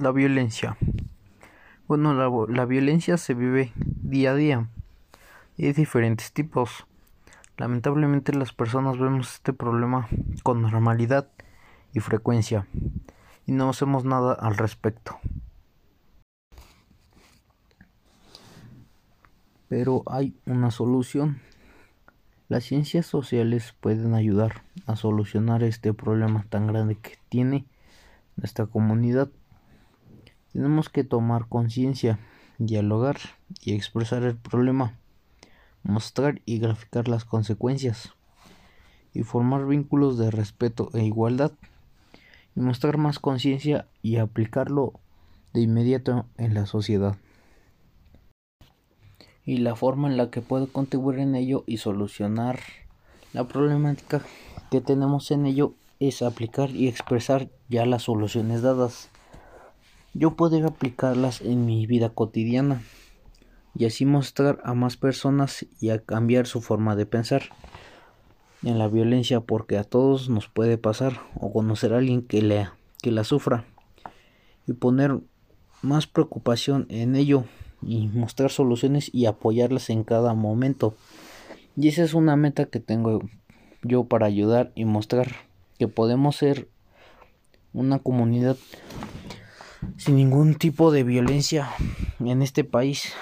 La violencia. Bueno, la, violencia se vive día a día y de diferentes tipos. Lamentablemente las personas vemos este problema con normalidad y frecuencia y no hacemos nada al respecto. Pero hay una solución. Las ciencias sociales pueden ayudar a solucionar este problema tan grande que tiene nuestra comunidad. Tenemos que tomar conciencia, dialogar y expresar el problema, mostrar y graficar las consecuencias, y formar vínculos de respeto e igualdad, y mostrar más conciencia y aplicarlo de inmediato en la sociedad. Y la forma en la que puedo contribuir en ello y solucionar la problemática que tenemos en ello es aplicar y expresar ya las soluciones dadas yo poder aplicarlas en mi vida cotidiana y así mostrar a más personas y a cambiar su forma de pensar en la violencia porque a todos nos puede pasar o conocer a alguien que, le, que la sufra y poner más preocupación en ello y mostrar soluciones y apoyarlas en cada momento. Y esa es una meta que tengo yo para ayudar y mostrar que podemos ser una comunidad sin ningún tipo de violencia en este país